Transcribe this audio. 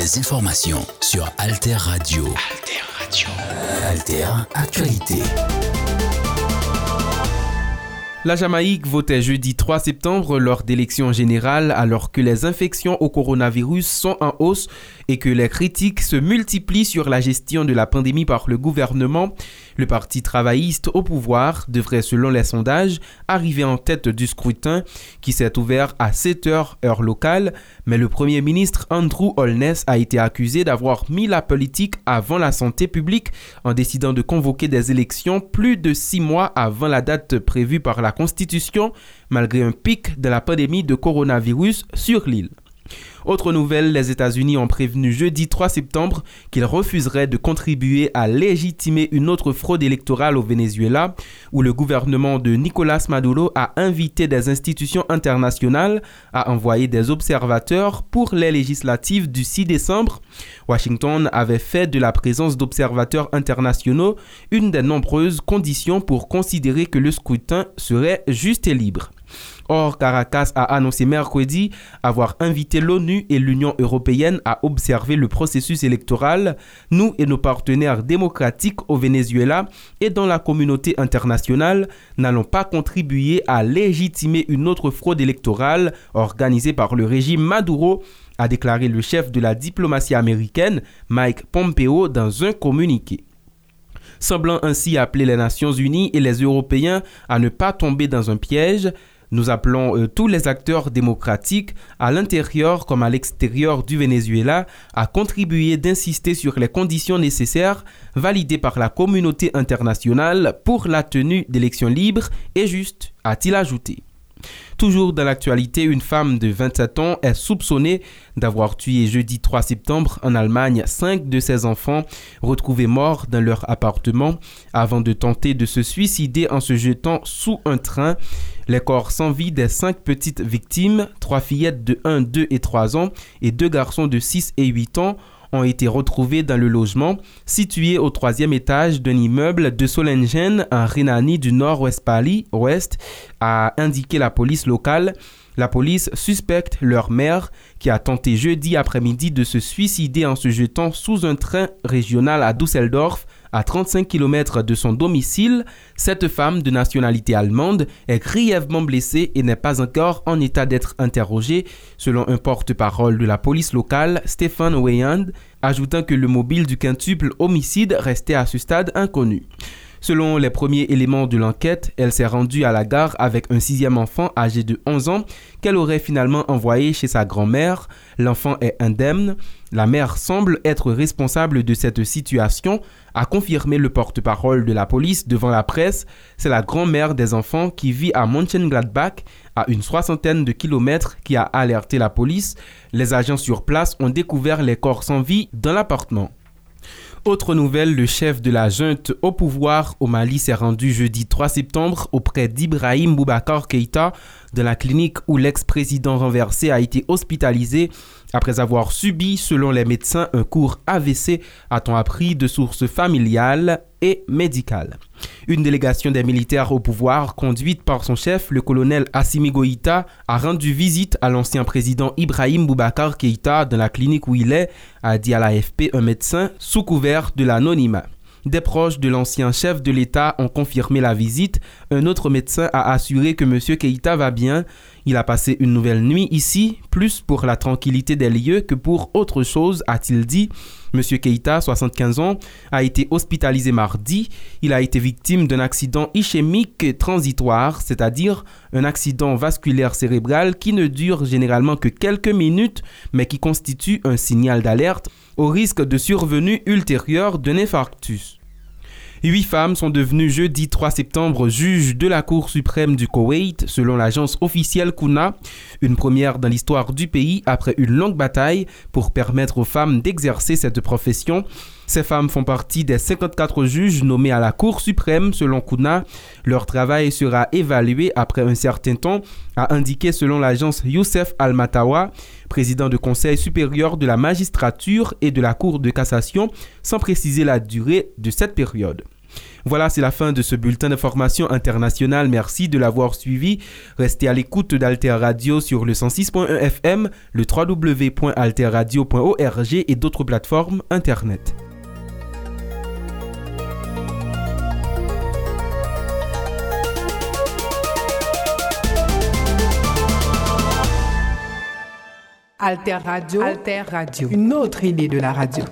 les informations sur Alter Radio. Alter Radio. Alter Actualité. La Jamaïque votait jeudi 3 septembre lors d'élections générales alors que les infections au coronavirus sont en hausse et que les critiques se multiplient sur la gestion de la pandémie par le gouvernement. Le Parti travailliste au pouvoir devrait, selon les sondages, arriver en tête du scrutin qui s'est ouvert à 7 heures heure locale, mais le Premier ministre Andrew Holness a été accusé d'avoir mis la politique avant la santé publique en décidant de convoquer des élections plus de six mois avant la date prévue par la Constitution, malgré un pic de la pandémie de coronavirus sur l'île. Autre nouvelle, les États-Unis ont prévenu jeudi 3 septembre qu'ils refuseraient de contribuer à légitimer une autre fraude électorale au Venezuela, où le gouvernement de Nicolas Maduro a invité des institutions internationales à envoyer des observateurs pour les législatives du 6 décembre. Washington avait fait de la présence d'observateurs internationaux une des nombreuses conditions pour considérer que le scrutin serait juste et libre. Or, Caracas a annoncé mercredi avoir invité l'ONU et l'Union européenne à observer le processus électoral. Nous et nos partenaires démocratiques au Venezuela et dans la communauté internationale n'allons pas contribuer à légitimer une autre fraude électorale organisée par le régime Maduro a déclaré le chef de la diplomatie américaine, Mike Pompeo, dans un communiqué semblant ainsi appeler les Nations Unies et les Européens à ne pas tomber dans un piège. Nous appelons euh, tous les acteurs démocratiques, à l'intérieur comme à l'extérieur du Venezuela, à contribuer d'insister sur les conditions nécessaires validées par la communauté internationale pour la tenue d'élections libres et justes, a-t-il ajouté. Toujours dans l'actualité, une femme de 27 ans est soupçonnée d'avoir tué jeudi 3 septembre en Allemagne cinq de ses enfants retrouvés morts dans leur appartement avant de tenter de se suicider en se jetant sous un train. Les corps sans vie des cinq petites victimes, trois fillettes de 1, 2 et 3 ans et deux garçons de 6 et 8 ans, ont été retrouvés dans le logement situé au troisième étage d'un immeuble de Solingen en Rhénanie du Nord-Westphalie, ouest, a indiqué la police locale. La police suspecte leur mère qui a tenté jeudi après-midi de se suicider en se jetant sous un train régional à Düsseldorf à 35 km de son domicile, cette femme de nationalité allemande est grièvement blessée et n'est pas encore en état d'être interrogée, selon un porte-parole de la police locale, Stéphane Weyand, ajoutant que le mobile du quintuple homicide restait à ce stade inconnu. Selon les premiers éléments de l'enquête, elle s'est rendue à la gare avec un sixième enfant âgé de 11 ans qu'elle aurait finalement envoyé chez sa grand-mère. L'enfant est indemne. La mère semble être responsable de cette situation, a confirmé le porte-parole de la police devant la presse. C'est la grand-mère des enfants qui vit à Mönchengladbach, à une soixantaine de kilomètres, qui a alerté la police. Les agents sur place ont découvert les corps sans vie dans l'appartement. Autre nouvelle, le chef de la junte au pouvoir au Mali s'est rendu jeudi 3 septembre auprès d'Ibrahim Boubacar Keïta de la clinique où l'ex-président renversé a été hospitalisé après avoir subi, selon les médecins, un cours AVC, a-t-on appris de sources familiales et médicales. Une délégation des militaires au pouvoir, conduite par son chef, le colonel Assimi Goïta, a rendu visite à l'ancien président Ibrahim Boubacar Keïta dans la clinique où il est, a dit à l'AFP un médecin sous couvert de l'anonymat. Des proches de l'ancien chef de l'État ont confirmé la visite. Un autre médecin a assuré que M. Keïta va bien. Il a passé une nouvelle nuit ici, plus pour la tranquillité des lieux que pour autre chose, a-t-il dit. M. Keïta, 75 ans, a été hospitalisé mardi. Il a été victime d'un accident ischémique transitoire, c'est-à-dire un accident vasculaire cérébral qui ne dure généralement que quelques minutes, mais qui constitue un signal d'alerte au risque de survenue ultérieure d'un infarctus. Huit femmes sont devenues jeudi 3 septembre juges de la Cour suprême du Koweït, selon l'agence officielle Kuna, une première dans l'histoire du pays après une longue bataille pour permettre aux femmes d'exercer cette profession. Ces femmes font partie des 54 juges nommés à la Cour suprême selon Kuna. Leur travail sera évalué après un certain temps, a indiqué selon l'agence Youssef Al-Matawa, président du Conseil supérieur de la magistrature et de la Cour de cassation, sans préciser la durée de cette période. Voilà, c'est la fin de ce bulletin d'information internationale. Merci de l'avoir suivi. Restez à l'écoute d'Alter Radio sur le 106.1 FM, le www.alterradio.org et d'autres plateformes Internet. Alter Radio, Alter Radio, une autre idée de la radio.